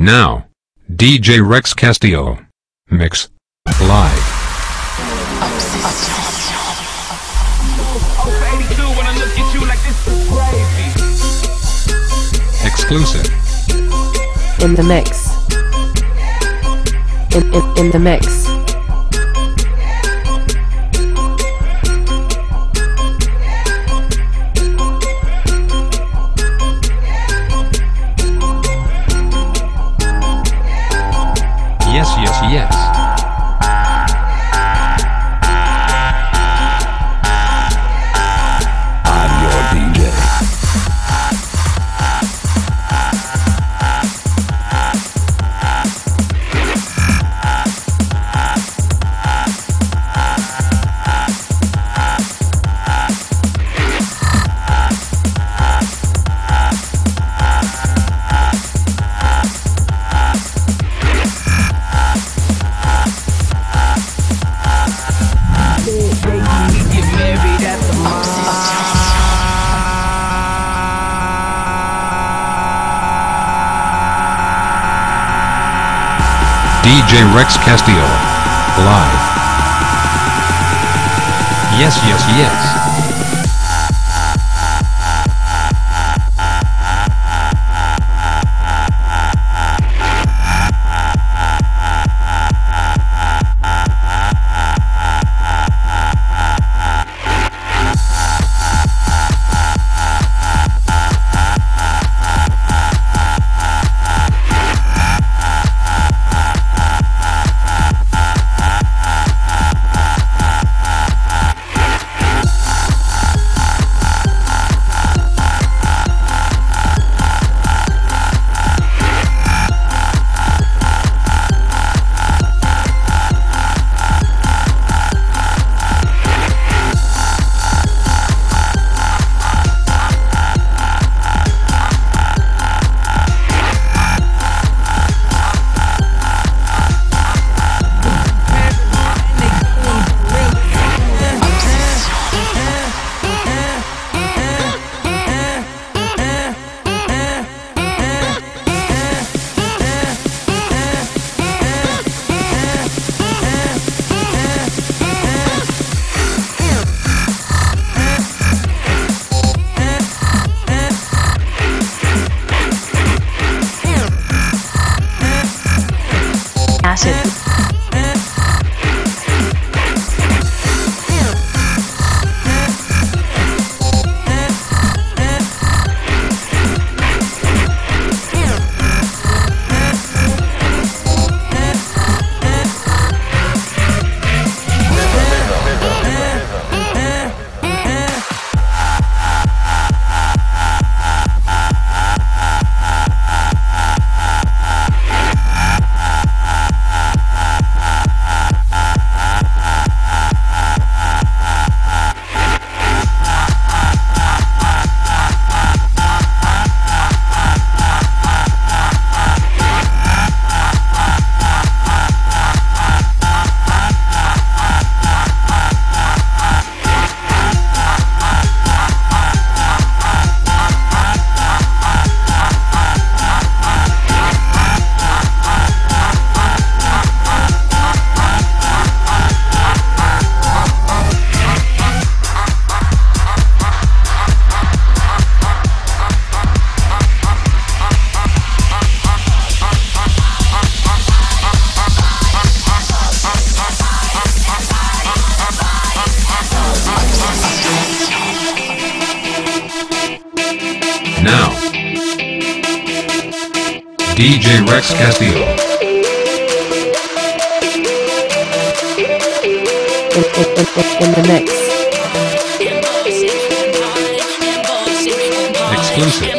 Now, DJ Rex Castillo. Mix. Live. Over 82 when I look at you like this is crazy. Exclusive. in the mix. In, in, in the mix. DJ Rex Castillo. Live. Yes, yes, yes. DJ Rex Castillo. In, in, in, in the mix. Exclusive.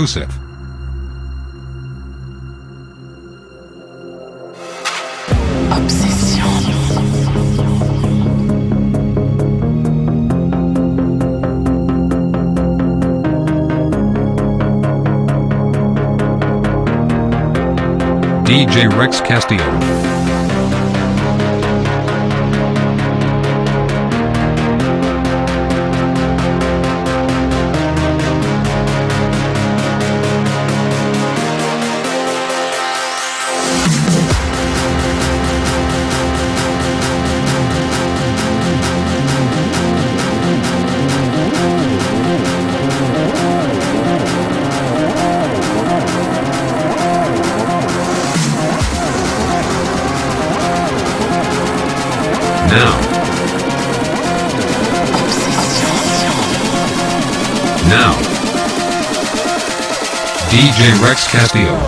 Exclusive. DJ Rex Castillo. Castillo.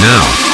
Now.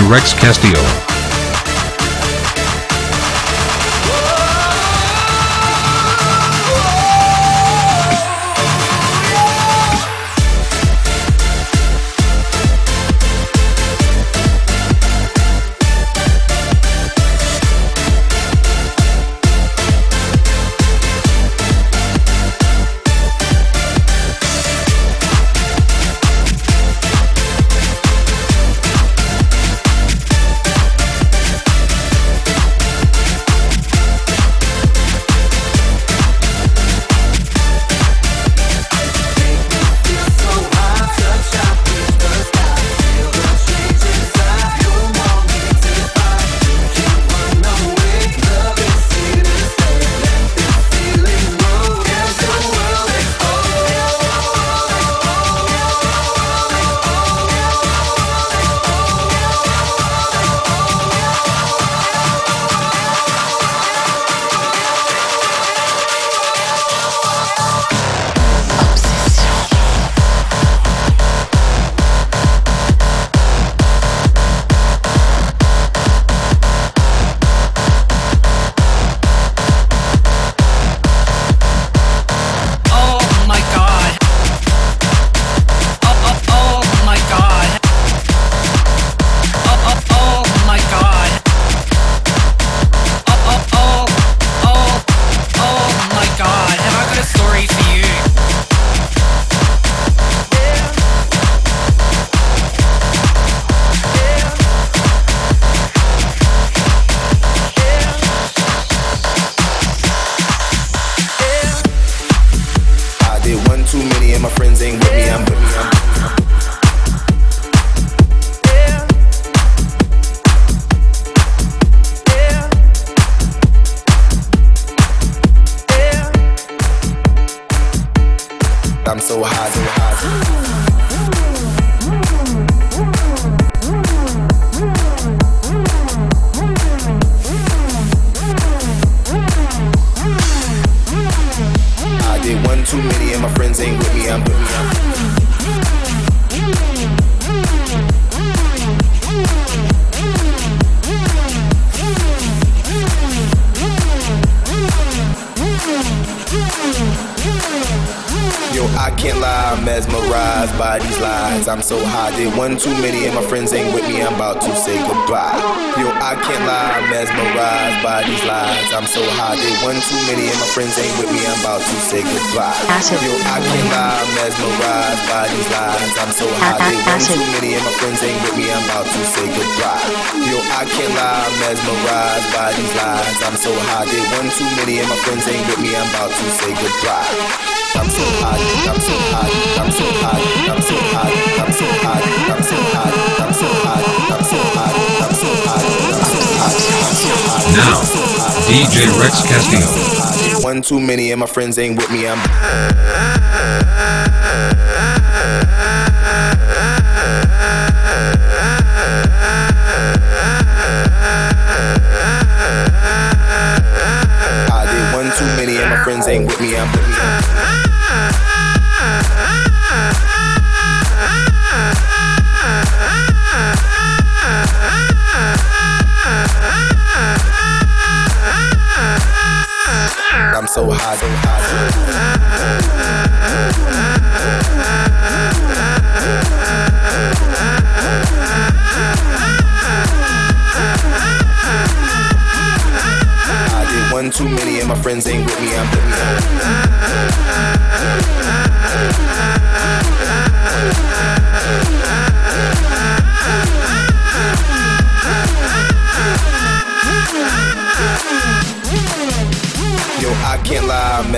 Rex Castillo. me, I'm about to say goodbye. I'm so I'm so I'm so I'm so I'm so I'm so I'm so I'm so I'm so I'm so. Now, DJ Rex Castillo. One too many and my friends ain't with me, I'm. friends ain't with me, I'm the man.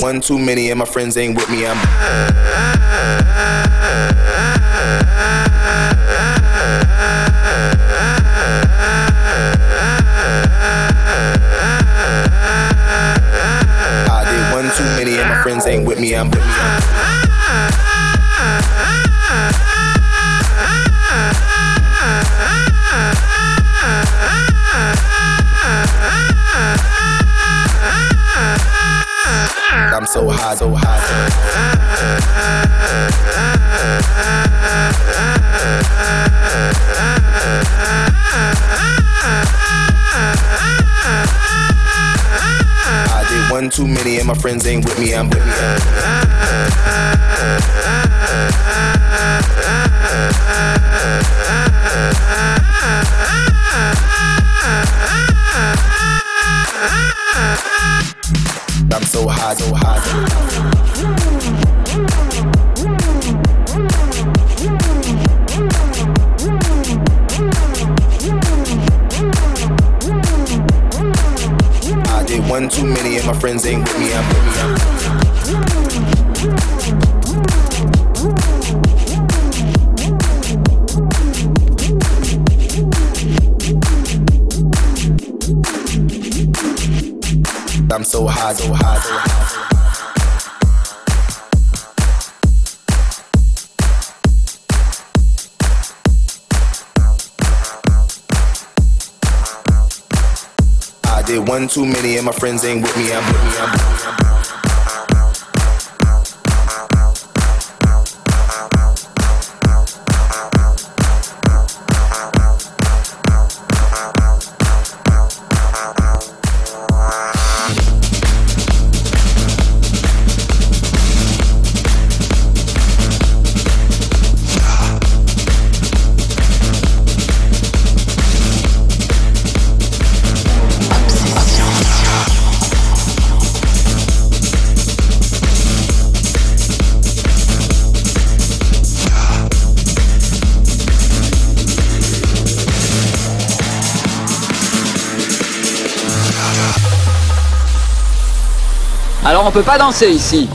one too many and my friends ain't with me. I'm. I did one too many and my friends ain't with me. I'm with me. My friends ain't with me. I'm with me. My friends ain't with me. I'm with me. I'm with me. On peut pas danser ici.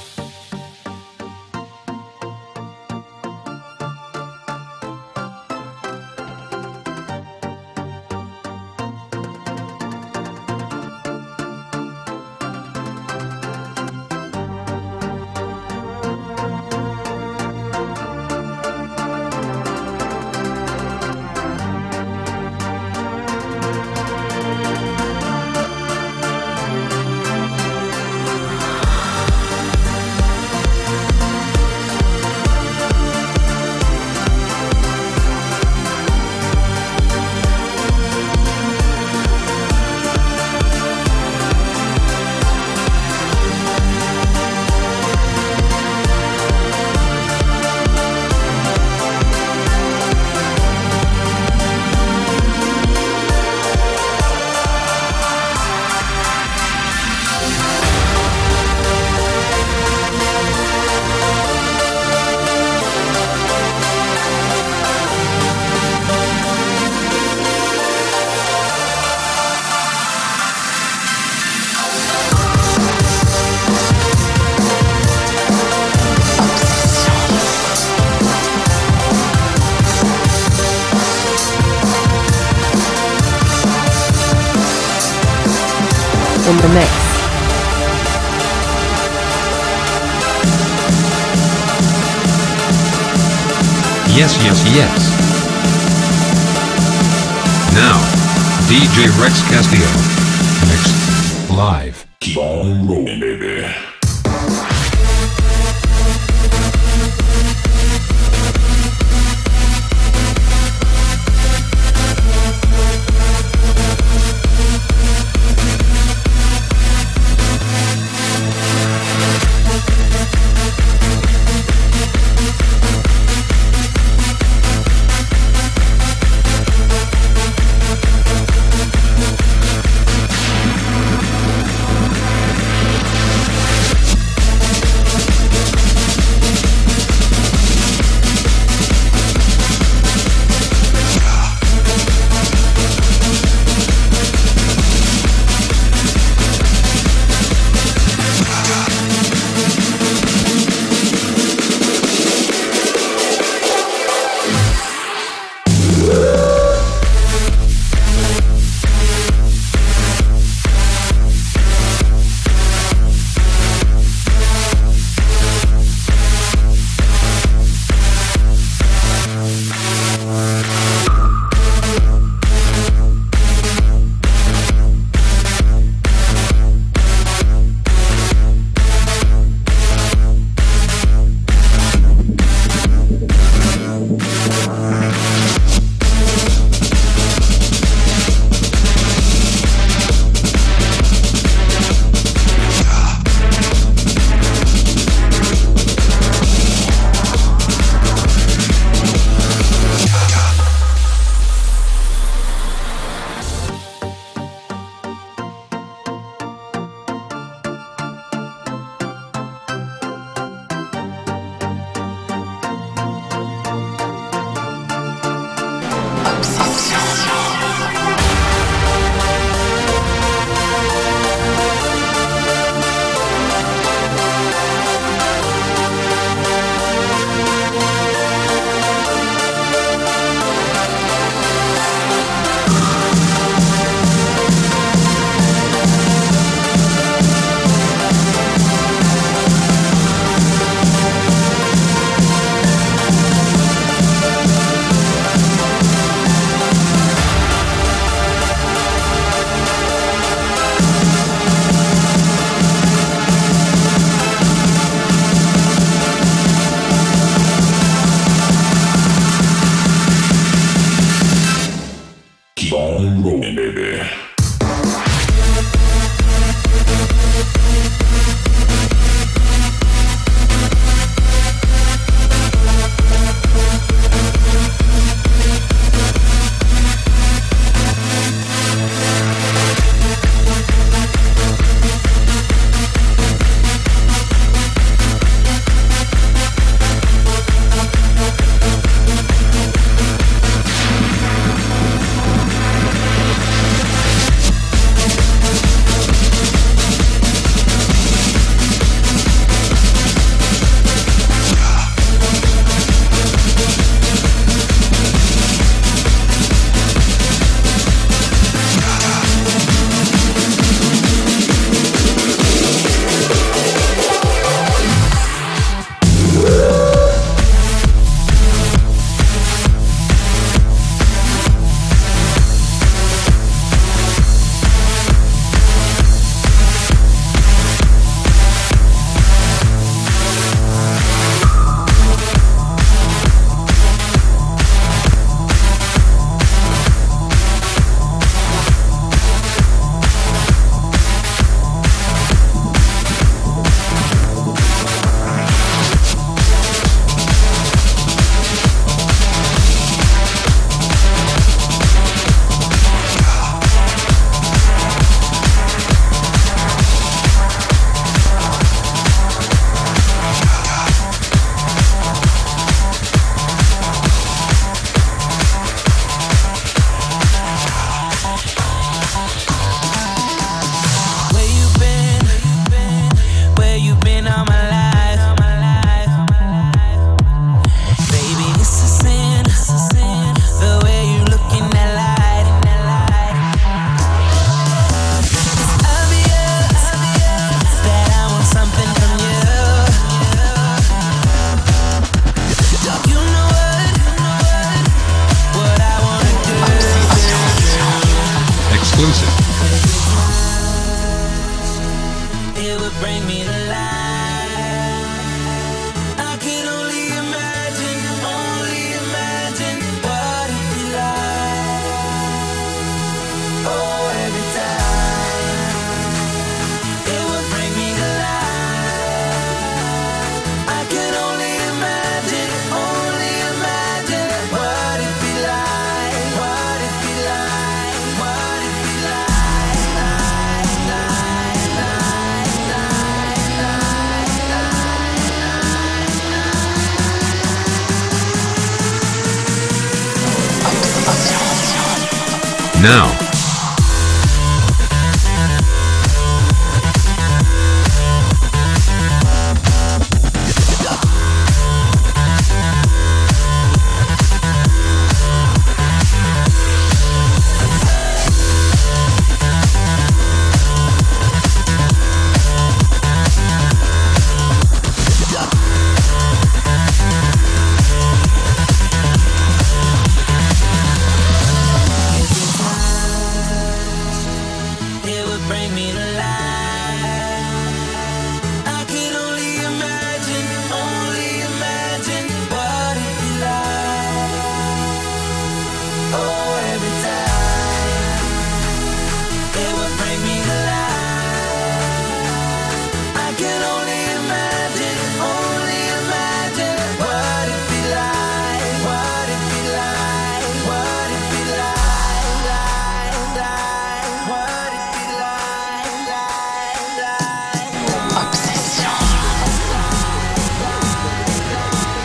Now,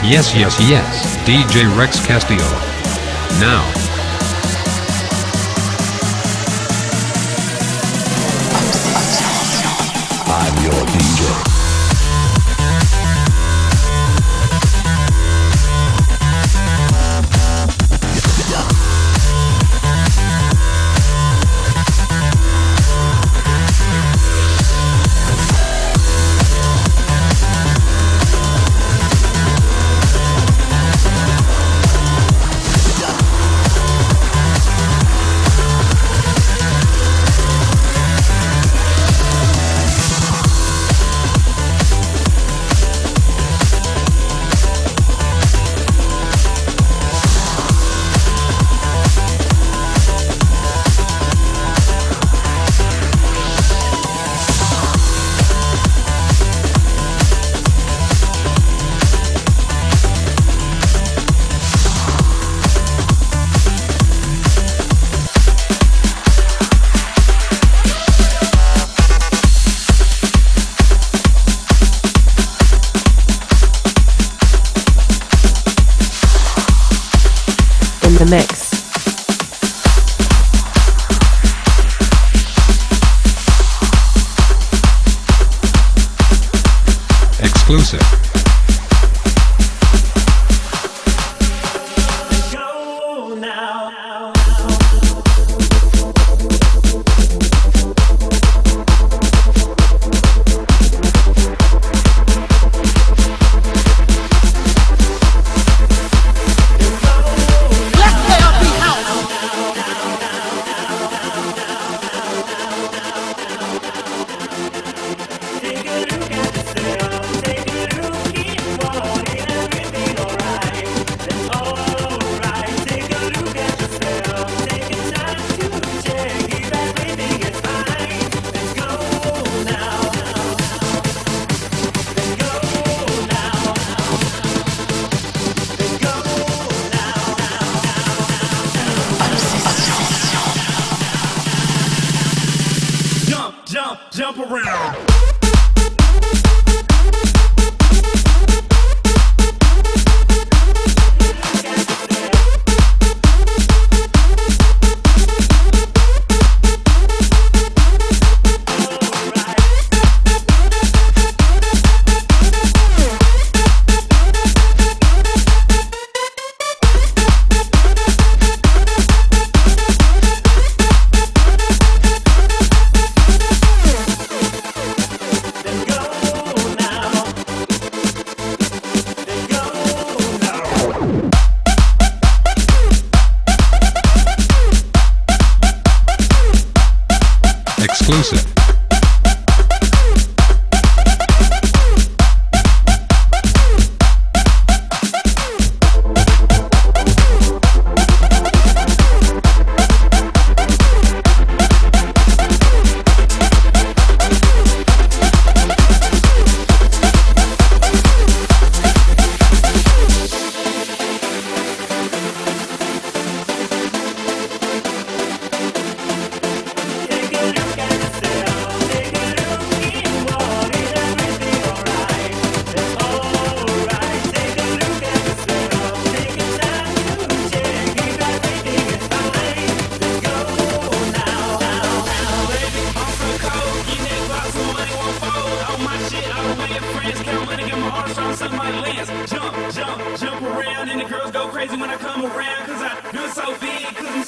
yes, yes, yes, DJ Rex Castillo. Now, show some my. Jump, jump, jump around, and the girls go crazy when I come around. Cause I do it so big, cause I'm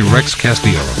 Rex Castillo.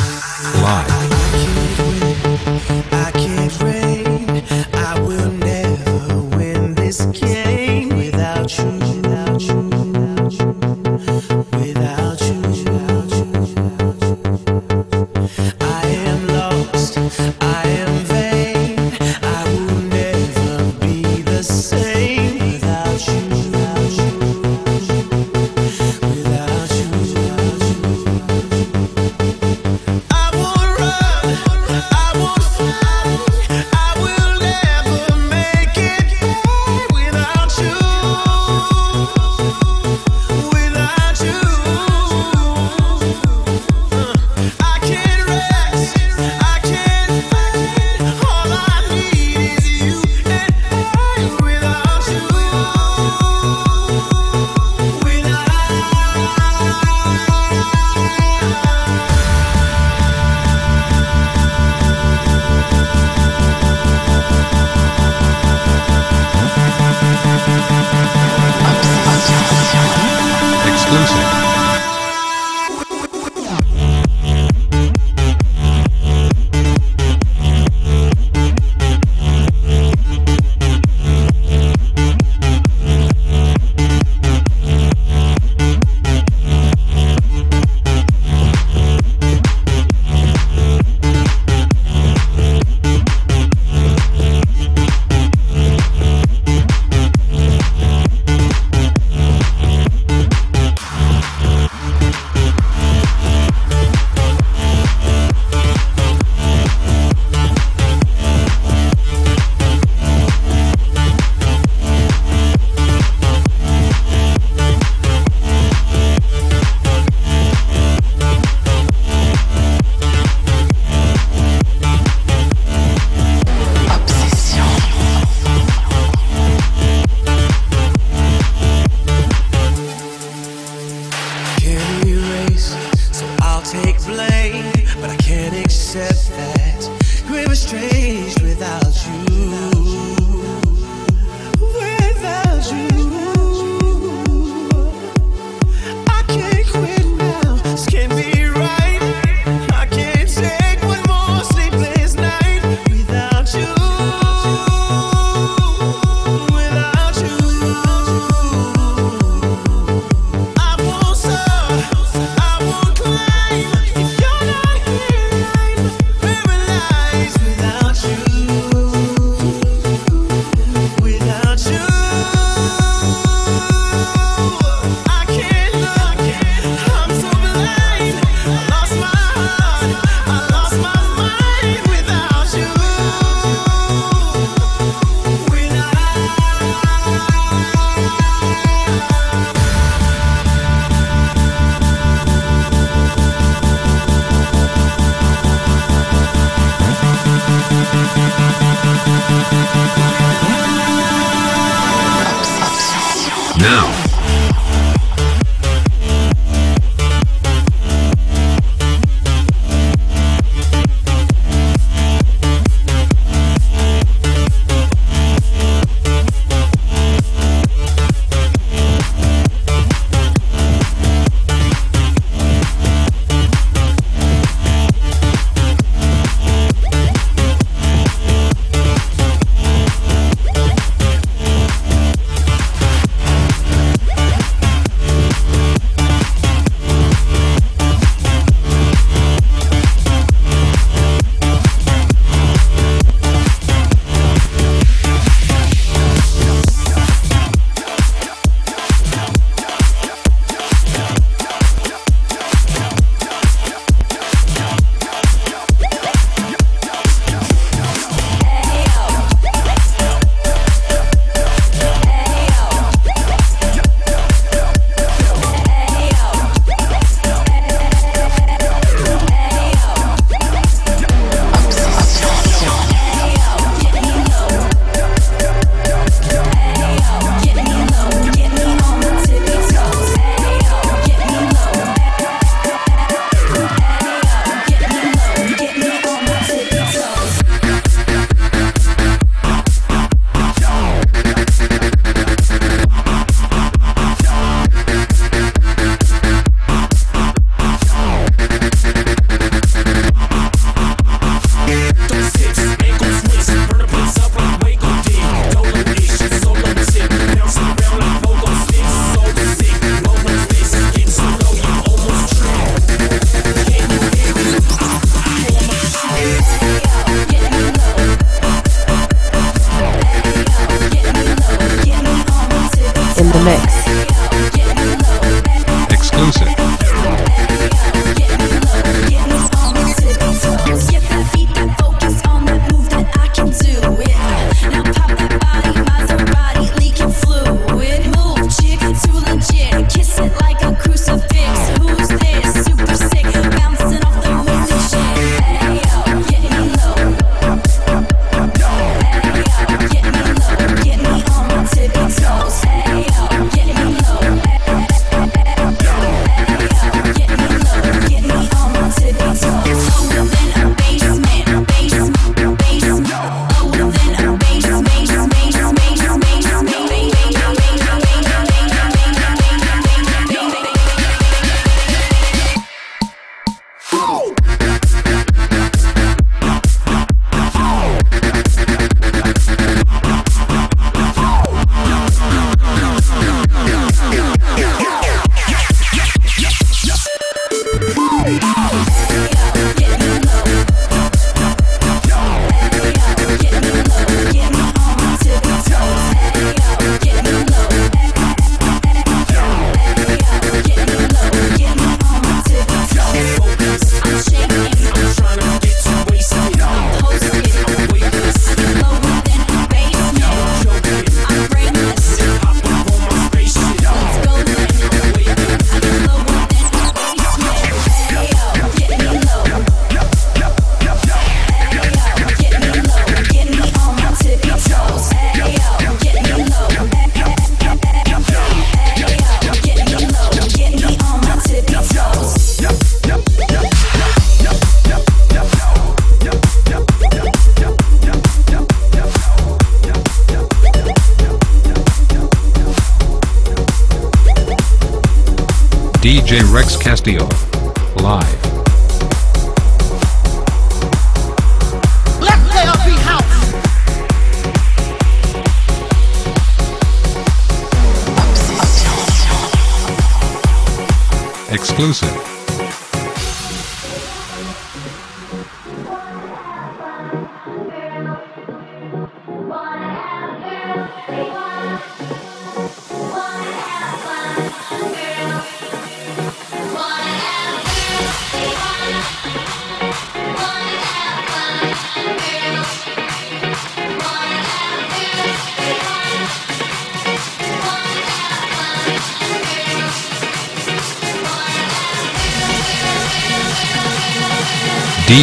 Rex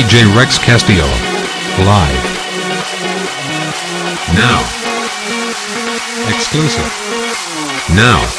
DJ Rex Castillo. Live. Now. Exclusive. Now.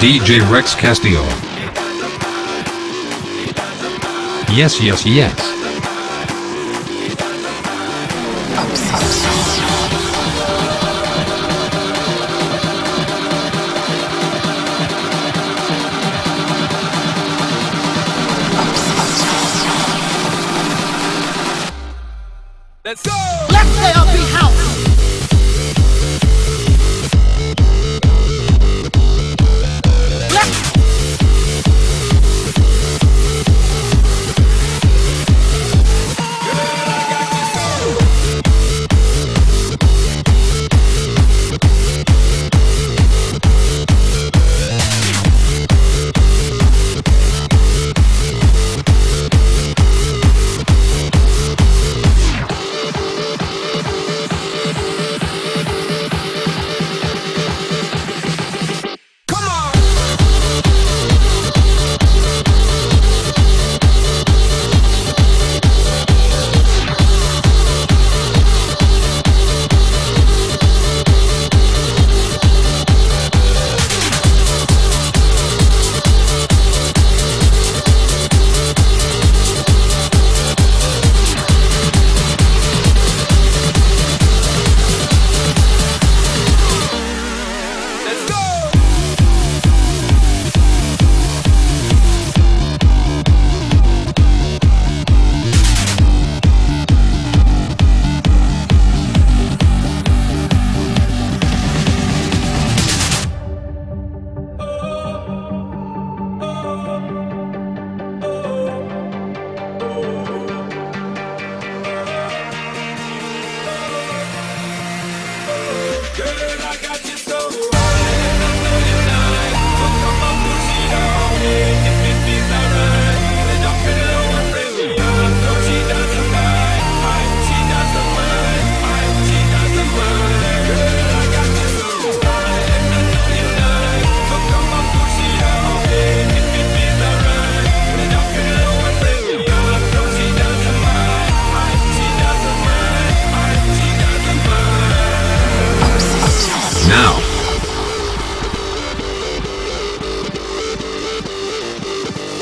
DJ Rex Castillo. Yes, yes, yes. Let's go! Let's play a house!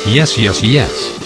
Yes, yes, yes.